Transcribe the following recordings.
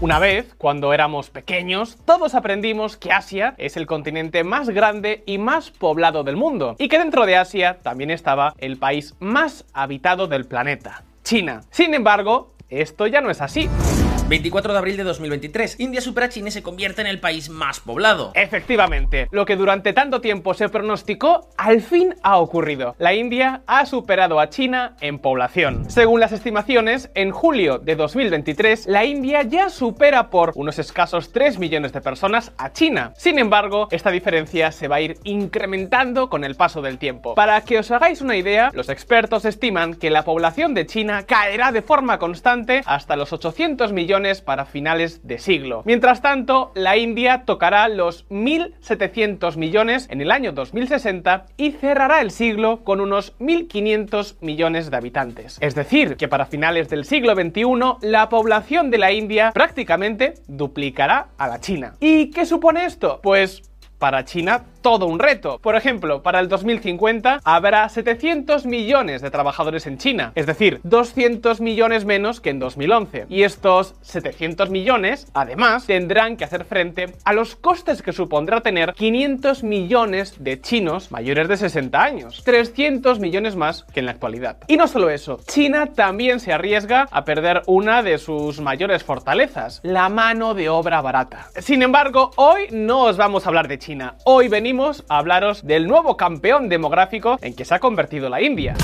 Una vez, cuando éramos pequeños, todos aprendimos que Asia es el continente más grande y más poblado del mundo, y que dentro de Asia también estaba el país más habitado del planeta, China. Sin embargo, esto ya no es así. 24 de abril de 2023, India supera a China y se convierte en el país más poblado. Efectivamente, lo que durante tanto tiempo se pronosticó, al fin ha ocurrido. La India ha superado a China en población. Según las estimaciones, en julio de 2023, la India ya supera por unos escasos 3 millones de personas a China. Sin embargo, esta diferencia se va a ir incrementando con el paso del tiempo. Para que os hagáis una idea, los expertos estiman que la población de China caerá de forma constante hasta los 800 millones para finales de siglo. Mientras tanto, la India tocará los 1.700 millones en el año 2060 y cerrará el siglo con unos 1.500 millones de habitantes. Es decir, que para finales del siglo XXI la población de la India prácticamente duplicará a la China. ¿Y qué supone esto? Pues para China todo un reto. Por ejemplo, para el 2050 habrá 700 millones de trabajadores en China, es decir, 200 millones menos que en 2011. Y estos 700 millones, además, tendrán que hacer frente a los costes que supondrá tener 500 millones de chinos mayores de 60 años, 300 millones más que en la actualidad. Y no solo eso, China también se arriesga a perder una de sus mayores fortalezas, la mano de obra barata. Sin embargo, hoy no os vamos a hablar de China, hoy venimos a hablaros del nuevo campeón demográfico en que se ha convertido la India.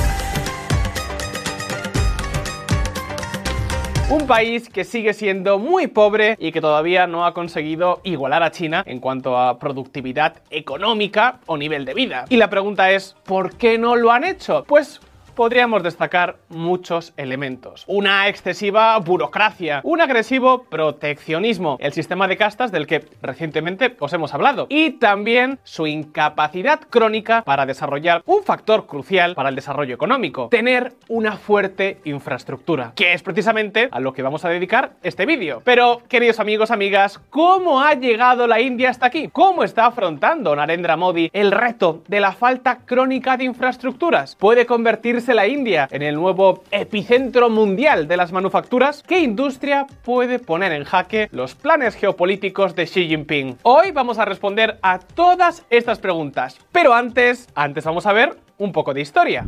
Un país que sigue siendo muy pobre y que todavía no ha conseguido igualar a China en cuanto a productividad económica o nivel de vida. Y la pregunta es, ¿por qué no lo han hecho? Pues podríamos destacar muchos elementos. Una excesiva burocracia, un agresivo proteccionismo, el sistema de castas del que recientemente os hemos hablado, y también su incapacidad crónica para desarrollar un factor crucial para el desarrollo económico, tener una fuerte infraestructura, que es precisamente a lo que vamos a dedicar este vídeo. Pero, queridos amigos, amigas, ¿cómo ha llegado la India hasta aquí? ¿Cómo está afrontando Narendra Modi el reto de la falta crónica de infraestructuras? ¿Puede convertirse la India en el nuevo epicentro mundial de las manufacturas? ¿Qué industria puede poner en jaque los planes geopolíticos de Xi Jinping? Hoy vamos a responder a todas estas preguntas. Pero antes, antes vamos a ver un poco de historia.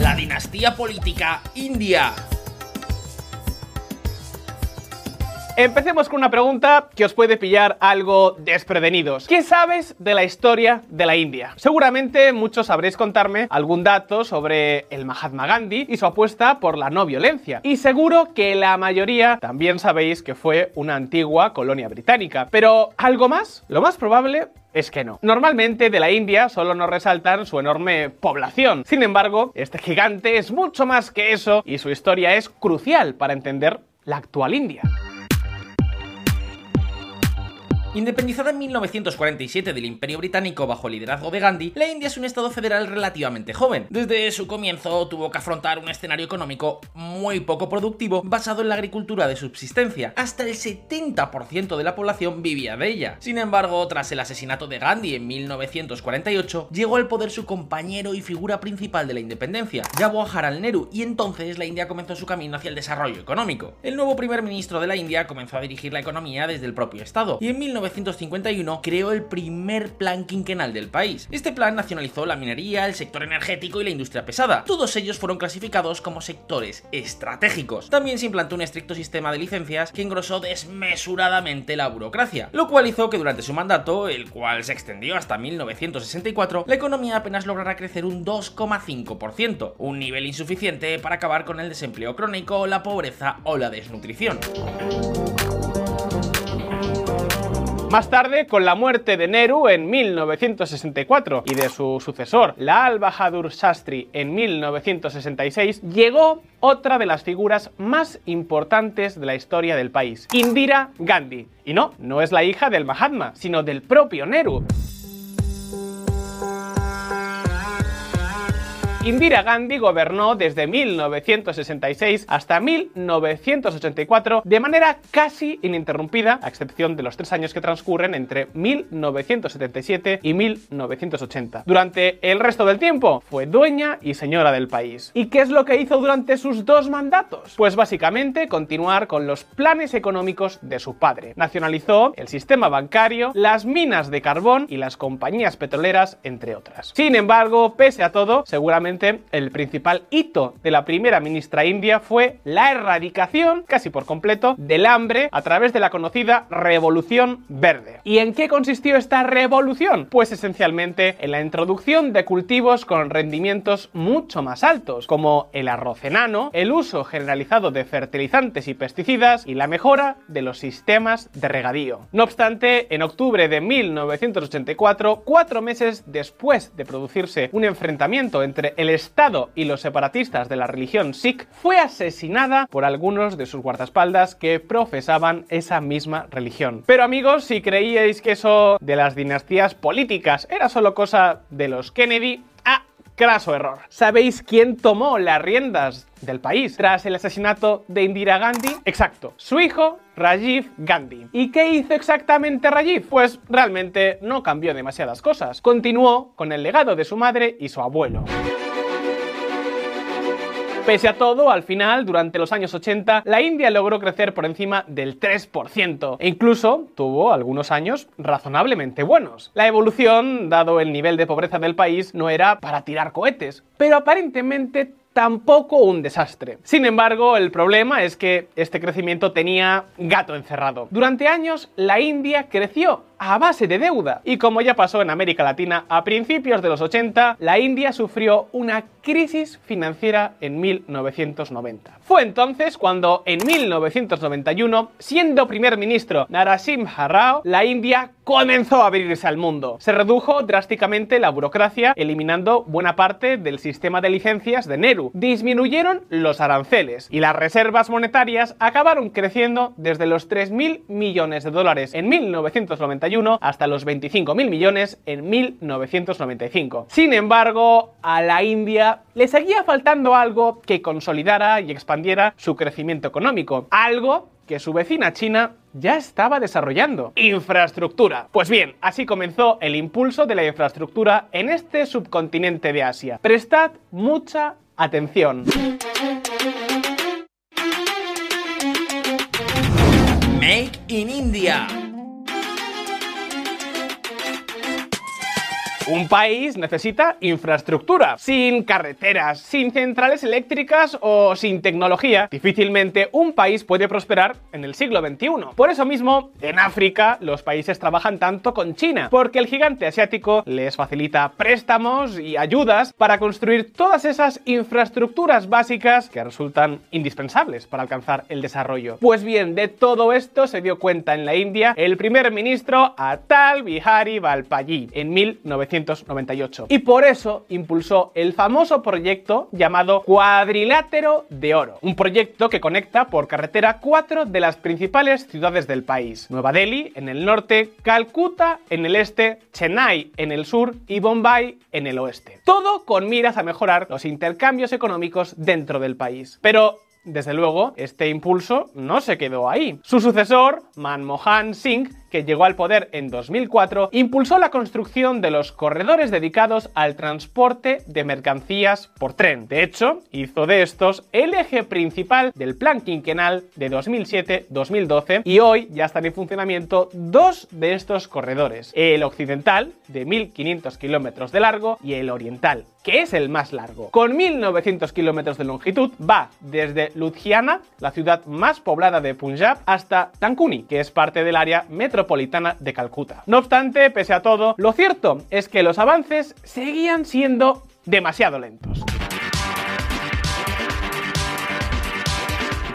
La dinastía política india. Empecemos con una pregunta que os puede pillar algo desprevenidos. ¿Qué sabes de la historia de la India? Seguramente muchos sabréis contarme algún dato sobre el Mahatma Gandhi y su apuesta por la no violencia. Y seguro que la mayoría también sabéis que fue una antigua colonia británica. Pero, ¿algo más? Lo más probable es que no. Normalmente de la India solo nos resaltan su enorme población. Sin embargo, este gigante es mucho más que eso y su historia es crucial para entender la actual India. Independizada en 1947 del Imperio Británico bajo el liderazgo de Gandhi, la India es un estado federal relativamente joven. Desde su comienzo tuvo que afrontar un escenario económico muy poco productivo basado en la agricultura de subsistencia. Hasta el 70% de la población vivía de ella. Sin embargo, tras el asesinato de Gandhi en 1948, llegó al poder su compañero y figura principal de la independencia, Jawaharlal Nehru, y entonces la India comenzó su camino hacia el desarrollo económico. El nuevo primer ministro de la India comenzó a dirigir la economía desde el propio estado, y en 1951 creó el primer plan quinquenal del país. Este plan nacionalizó la minería, el sector energético y la industria pesada. Todos ellos fueron clasificados como sectores estratégicos. También se implantó un estricto sistema de licencias que engrosó desmesuradamente la burocracia, lo cual hizo que durante su mandato, el cual se extendió hasta 1964, la economía apenas lograra crecer un 2,5%, un nivel insuficiente para acabar con el desempleo crónico, la pobreza o la desnutrición. Más tarde, con la muerte de Nehru en 1964 y de su sucesor, Lal Bahadur Shastri, en 1966, llegó otra de las figuras más importantes de la historia del país, Indira Gandhi. Y no, no es la hija del Mahatma, sino del propio Nehru. Indira Gandhi gobernó desde 1966 hasta 1984 de manera casi ininterrumpida, a excepción de los tres años que transcurren entre 1977 y 1980. Durante el resto del tiempo fue dueña y señora del país. ¿Y qué es lo que hizo durante sus dos mandatos? Pues básicamente continuar con los planes económicos de su padre. Nacionalizó el sistema bancario, las minas de carbón y las compañías petroleras, entre otras. Sin embargo, pese a todo, seguramente el principal hito de la primera ministra india fue la erradicación, casi por completo, del hambre a través de la conocida Revolución Verde. ¿Y en qué consistió esta revolución? Pues esencialmente en la introducción de cultivos con rendimientos mucho más altos, como el arroz enano, el uso generalizado de fertilizantes y pesticidas y la mejora de los sistemas de regadío. No obstante, en octubre de 1984, cuatro meses después de producirse un enfrentamiento entre el Estado y los separatistas de la religión Sikh, fue asesinada por algunos de sus guardaespaldas que profesaban esa misma religión. Pero amigos, si creíais que eso de las dinastías políticas era solo cosa de los Kennedy, ah, craso error. ¿Sabéis quién tomó las riendas del país tras el asesinato de Indira Gandhi? Exacto, su hijo Rajiv Gandhi. ¿Y qué hizo exactamente Rajiv? Pues realmente no cambió demasiadas cosas. Continuó con el legado de su madre y su abuelo. Pese a todo, al final, durante los años 80, la India logró crecer por encima del 3% e incluso tuvo algunos años razonablemente buenos. La evolución, dado el nivel de pobreza del país, no era para tirar cohetes, pero aparentemente tampoco un desastre. Sin embargo, el problema es que este crecimiento tenía gato encerrado. Durante años, la India creció a base de deuda. Y como ya pasó en América Latina a principios de los 80, la India sufrió una crisis financiera en 1990. Fue entonces cuando en 1991, siendo primer ministro Narasimha Rao, la India comenzó a abrirse al mundo. Se redujo drásticamente la burocracia, eliminando buena parte del sistema de licencias de Nehru. Disminuyeron los aranceles y las reservas monetarias acabaron creciendo desde los 3.000 millones de dólares en 1991 hasta los 25.000 millones en 1995. Sin embargo, a la India le seguía faltando algo que consolidara y expandiera su crecimiento económico. Algo que su vecina China ya estaba desarrollando. Infraestructura. Pues bien, así comenzó el impulso de la infraestructura en este subcontinente de Asia. Prestad mucha atención. Make in India. Un país necesita infraestructura. Sin carreteras, sin centrales eléctricas o sin tecnología, difícilmente un país puede prosperar en el siglo XXI. Por eso mismo, en África, los países trabajan tanto con China, porque el gigante asiático les facilita préstamos y ayudas para construir todas esas infraestructuras básicas que resultan indispensables para alcanzar el desarrollo. Pues bien, de todo esto se dio cuenta en la India el primer ministro Atal Bihari Valpalli en 1900 y por eso impulsó el famoso proyecto llamado Cuadrilátero de Oro, un proyecto que conecta por carretera cuatro de las principales ciudades del país: Nueva Delhi en el norte, Calcuta en el este, Chennai en el sur y Bombay en el oeste. Todo con miras a mejorar los intercambios económicos dentro del país. Pero desde luego, este impulso no se quedó ahí. Su sucesor, Manmohan Singh, llegó al poder en 2004, impulsó la construcción de los corredores dedicados al transporte de mercancías por tren. De hecho, hizo de estos el eje principal del plan quinquenal de 2007-2012 y hoy ya están en funcionamiento dos de estos corredores, el occidental, de 1.500 kilómetros de largo, y el oriental, que es el más largo. Con 1.900 kilómetros de longitud, va desde Ludhiana, la ciudad más poblada de Punjab, hasta Tankuni, que es parte del área de Calcuta. No obstante, pese a todo, lo cierto es que los avances seguían siendo demasiado lentos.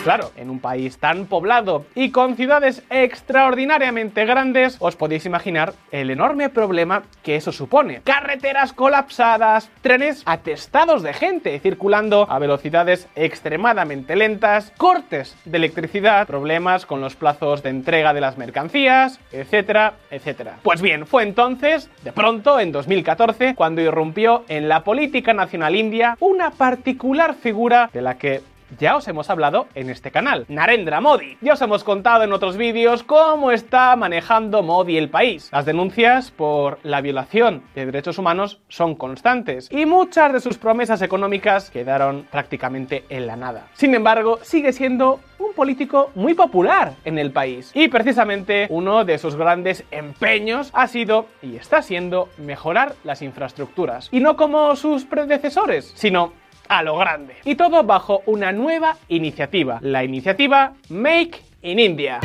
Claro, en un país tan poblado y con ciudades extraordinariamente grandes, os podéis imaginar el enorme problema que eso supone. Carreteras colapsadas, trenes atestados de gente circulando a velocidades extremadamente lentas, cortes de electricidad, problemas con los plazos de entrega de las mercancías, etcétera, etcétera. Pues bien, fue entonces, de pronto, en 2014, cuando irrumpió en la política nacional india una particular figura de la que ya os hemos hablado en este canal, Narendra Modi. Ya os hemos contado en otros vídeos cómo está manejando Modi el país. Las denuncias por la violación de derechos humanos son constantes y muchas de sus promesas económicas quedaron prácticamente en la nada. Sin embargo, sigue siendo un político muy popular en el país. Y precisamente uno de sus grandes empeños ha sido y está siendo mejorar las infraestructuras. Y no como sus predecesores, sino a lo grande. Y todo bajo una nueva iniciativa, la iniciativa Make in India.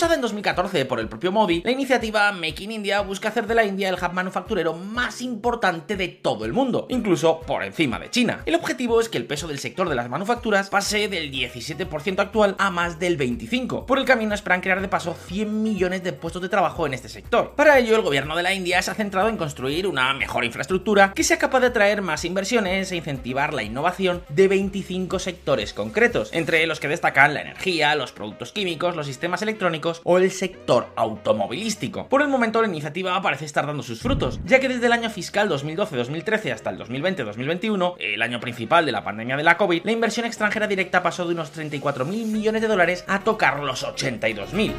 Impulsada en 2014 por el propio Modi, la iniciativa Make in India busca hacer de la India el hub manufacturero más importante de todo el mundo, incluso por encima de China. El objetivo es que el peso del sector de las manufacturas pase del 17% actual a más del 25%. Por el camino esperan crear de paso 100 millones de puestos de trabajo en este sector. Para ello, el gobierno de la India se ha centrado en construir una mejor infraestructura que sea capaz de atraer más inversiones e incentivar la innovación de 25 sectores concretos, entre los que destacan la energía, los productos químicos, los sistemas electrónicos, o el sector automovilístico. Por el momento la iniciativa parece estar dando sus frutos, ya que desde el año fiscal 2012-2013 hasta el 2020-2021, el año principal de la pandemia de la COVID, la inversión extranjera directa pasó de unos 34.000 millones de dólares a tocar los 82.000.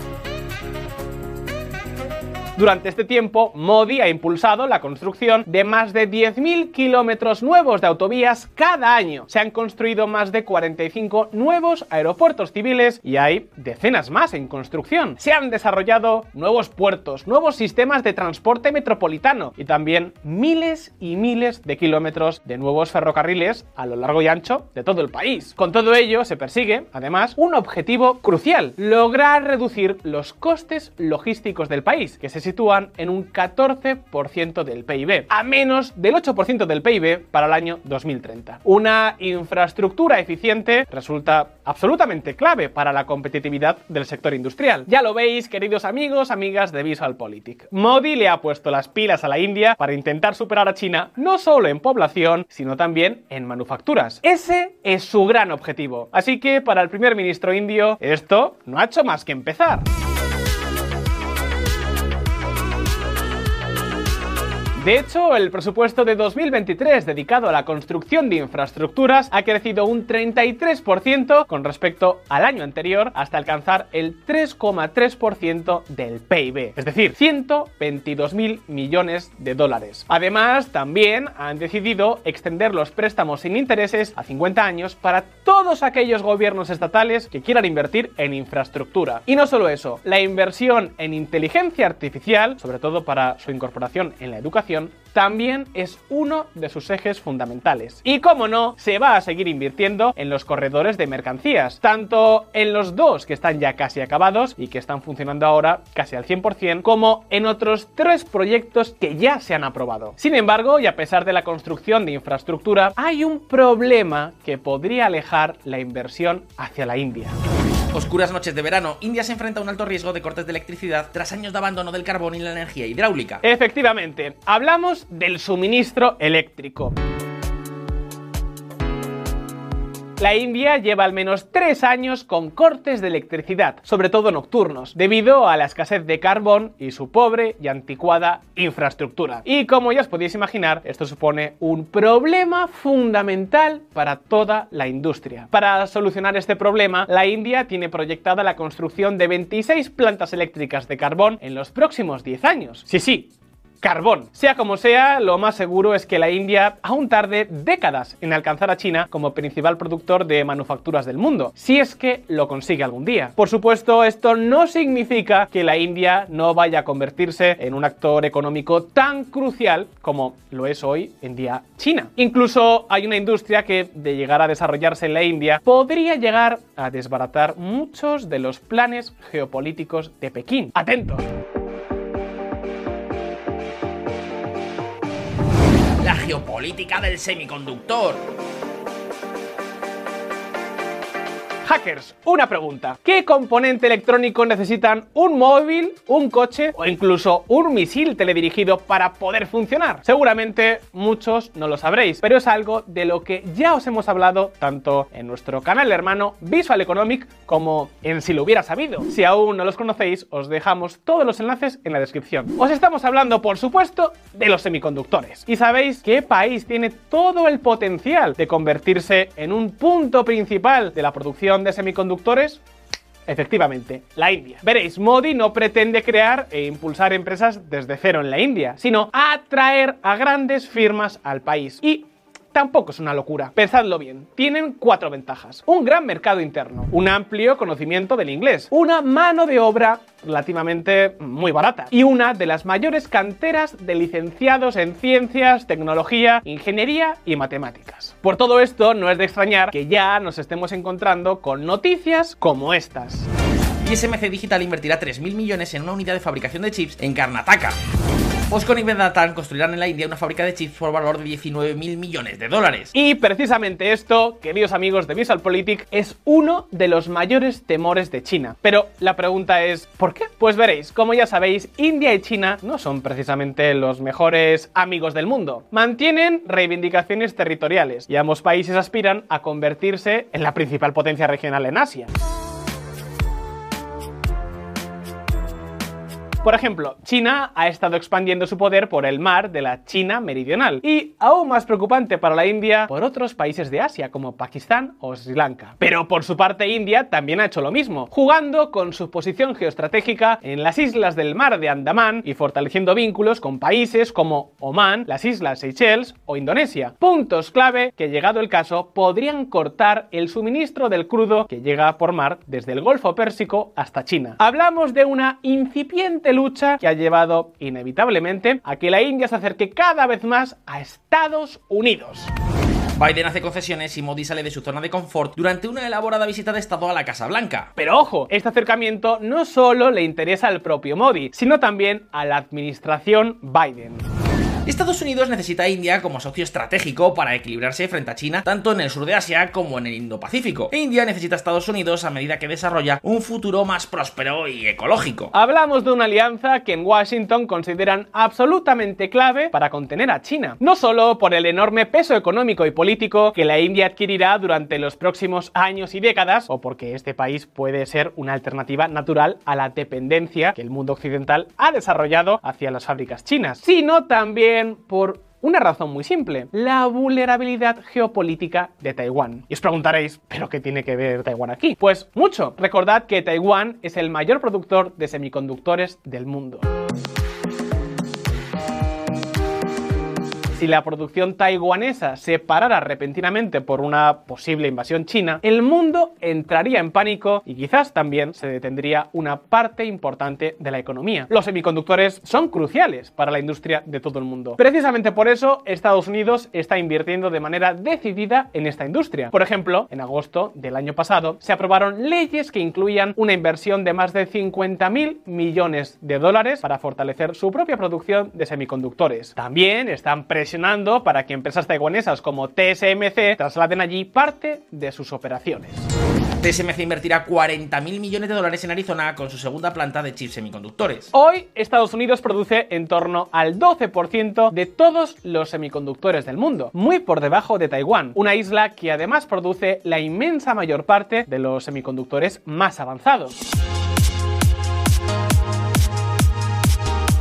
Durante este tiempo, Modi ha impulsado la construcción de más de 10.000 kilómetros nuevos de autovías cada año. Se han construido más de 45 nuevos aeropuertos civiles y hay decenas más en construcción. Se han desarrollado nuevos puertos, nuevos sistemas de transporte metropolitano y también miles y miles de kilómetros de nuevos ferrocarriles a lo largo y ancho de todo el país. Con todo ello se persigue, además, un objetivo crucial, lograr reducir los costes logísticos del país, que se sitúan en un 14% del PIB, a menos del 8% del PIB para el año 2030. Una infraestructura eficiente resulta absolutamente clave para la competitividad del sector industrial. Ya lo veis, queridos amigos, amigas de VisualPolitik. Modi le ha puesto las pilas a la India para intentar superar a China no solo en población, sino también en manufacturas. Ese es su gran objetivo. Así que para el primer ministro indio, esto no ha hecho más que empezar. De hecho, el presupuesto de 2023 dedicado a la construcción de infraestructuras ha crecido un 33% con respecto al año anterior hasta alcanzar el 3,3% del PIB, es decir, 122.000 millones de dólares. Además, también han decidido extender los préstamos sin intereses a 50 años para todos aquellos gobiernos estatales que quieran invertir en infraestructura. Y no solo eso, la inversión en inteligencia artificial, sobre todo para su incorporación en la educación, también es uno de sus ejes fundamentales. Y como no, se va a seguir invirtiendo en los corredores de mercancías, tanto en los dos que están ya casi acabados y que están funcionando ahora casi al 100%, como en otros tres proyectos que ya se han aprobado. Sin embargo, y a pesar de la construcción de infraestructura, hay un problema que podría alejar la inversión hacia la India. Oscuras noches de verano, India se enfrenta a un alto riesgo de cortes de electricidad tras años de abandono del carbón y la energía hidráulica. Efectivamente, hablamos del suministro eléctrico. La India lleva al menos tres años con cortes de electricidad, sobre todo nocturnos, debido a la escasez de carbón y su pobre y anticuada infraestructura. Y como ya os podéis imaginar, esto supone un problema fundamental para toda la industria. Para solucionar este problema, la India tiene proyectada la construcción de 26 plantas eléctricas de carbón en los próximos 10 años. Sí, sí, carbón. Sea como sea, lo más seguro es que la India aún tarde décadas en alcanzar a China como principal productor de manufacturas del mundo, si es que lo consigue algún día. Por supuesto, esto no significa que la India no vaya a convertirse en un actor económico tan crucial como lo es hoy en día China. Incluso hay una industria que, de llegar a desarrollarse en la India, podría llegar a desbaratar muchos de los planes geopolíticos de Pekín. Atentos. Geopolítica del semiconductor. Hackers, una pregunta. ¿Qué componente electrónico necesitan un móvil, un coche o incluso un misil teledirigido para poder funcionar? Seguramente muchos no lo sabréis, pero es algo de lo que ya os hemos hablado tanto en nuestro canal hermano Visual Economic como en Si lo hubiera sabido. Si aún no los conocéis, os dejamos todos los enlaces en la descripción. Os estamos hablando, por supuesto, de los semiconductores. ¿Y sabéis qué país tiene todo el potencial de convertirse en un punto principal de la producción de semiconductores? Efectivamente, la India. Veréis, Modi no pretende crear e impulsar empresas desde cero en la India, sino atraer a grandes firmas al país. Y tampoco es una locura. Pensadlo bien, tienen cuatro ventajas. Un gran mercado interno, un amplio conocimiento del inglés, una mano de obra relativamente muy barata y una de las mayores canteras de licenciados en ciencias, tecnología, ingeniería y matemáticas. Por todo esto, no es de extrañar que ya nos estemos encontrando con noticias como estas. TSMC Digital invertirá 3.000 millones en una unidad de fabricación de chips en Karnataka. Oscon y Vedatan construirán en la India una fábrica de chips por valor de 19.000 millones de dólares. Y precisamente esto, queridos amigos de VisualPolitik, es uno de los mayores temores de China. Pero la pregunta es, ¿por qué? Pues veréis, como ya sabéis, India y China no son precisamente los mejores amigos del mundo. Mantienen reivindicaciones territoriales y ambos países aspiran a convertirse en la principal potencia regional en Asia. Por ejemplo, China ha estado expandiendo su poder por el mar de la China meridional y, aún más preocupante para la India, por otros países de Asia como Pakistán o Sri Lanka. Pero por su parte India también ha hecho lo mismo, jugando con su posición geoestratégica en las islas del mar de Andamán y fortaleciendo vínculos con países como Omán, las islas Seychelles o Indonesia. Puntos clave que, llegado el caso, podrían cortar el suministro del crudo que llega por mar desde el Golfo Pérsico hasta China. Hablamos de una incipiente lucha que ha llevado inevitablemente a que la India se acerque cada vez más a Estados Unidos. Biden hace concesiones y Modi sale de su zona de confort durante una elaborada visita de Estado a la Casa Blanca. Pero ojo, este acercamiento no solo le interesa al propio Modi, sino también a la administración Biden. Estados Unidos necesita a India como socio estratégico para equilibrarse frente a China, tanto en el sur de Asia como en el Indo-Pacífico. E India necesita a Estados Unidos a medida que desarrolla un futuro más próspero y ecológico. Hablamos de una alianza que en Washington consideran absolutamente clave para contener a China, no solo por el enorme peso económico y político que la India adquirirá durante los próximos años y décadas, o porque este país puede ser una alternativa natural a la dependencia que el mundo occidental ha desarrollado hacia las fábricas chinas, sino también por una razón muy simple, la vulnerabilidad geopolítica de Taiwán. Y os preguntaréis, ¿pero qué tiene que ver Taiwán aquí? Pues mucho. Recordad que Taiwán es el mayor productor de semiconductores del mundo. Si la producción taiwanesa se parara repentinamente por una posible invasión china, el mundo entraría en pánico y quizás también se detendría una parte importante de la economía. Los semiconductores son cruciales para la industria de todo el mundo. Precisamente por eso Estados Unidos está invirtiendo de manera decidida en esta industria. Por ejemplo, en agosto del año pasado se aprobaron leyes que incluían una inversión de más de 50 mil millones de dólares para fortalecer su propia producción de semiconductores. También están presionando para que empresas taiwanesas como TSMC trasladen allí parte de sus operaciones. TSMC invertirá 40.000 millones de dólares en Arizona con su segunda planta de chips semiconductores. Hoy, Estados Unidos produce en torno al 12% de todos los semiconductores del mundo, muy por debajo de Taiwán, una isla que además produce la inmensa mayor parte de los semiconductores más avanzados.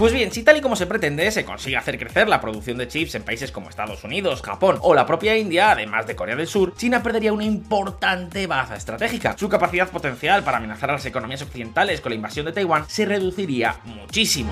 Pues bien, si tal y como se pretende se consigue hacer crecer la producción de chips en países como Estados Unidos, Japón o la propia India, además de Corea del Sur, China perdería una importante baza estratégica. Su capacidad potencial para amenazar a las economías occidentales con la invasión de Taiwán se reduciría muchísimo.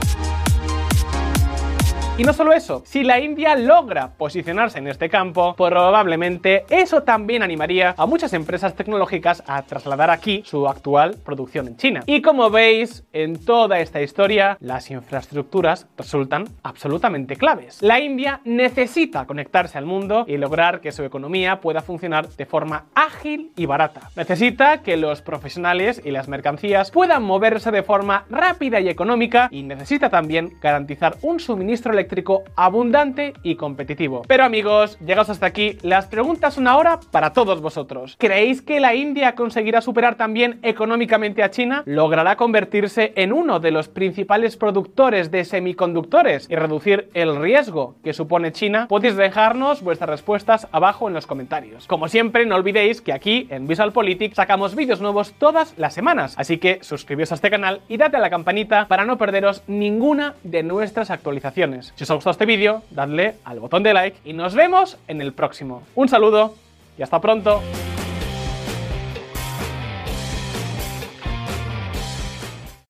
Y no solo eso, si la India logra posicionarse en este campo, probablemente eso también animaría a muchas empresas tecnológicas a trasladar aquí su actual producción en China. Y como veis, en toda esta historia, las infraestructuras resultan absolutamente claves. La India necesita conectarse al mundo y lograr que su economía pueda funcionar de forma ágil y barata. Necesita que los profesionales y las mercancías puedan moverse de forma rápida y económica y necesita también garantizar un suministro electrónico eléctrico abundante y competitivo. Pero amigos, llegados hasta aquí, las preguntas son ahora para todos vosotros. ¿Creéis que la India conseguirá superar también económicamente a China? ¿Logrará convertirse en uno de los principales productores de semiconductores y reducir el riesgo que supone China? Podéis dejarnos vuestras respuestas abajo en los comentarios. Como siempre, no olvidéis que aquí en Visual Politics sacamos vídeos nuevos todas las semanas, así que suscribíos a este canal y date a la campanita para no perderos ninguna de nuestras actualizaciones. Si os ha gustado este vídeo, dadle al botón de like y nos vemos en el próximo. Un saludo y hasta pronto.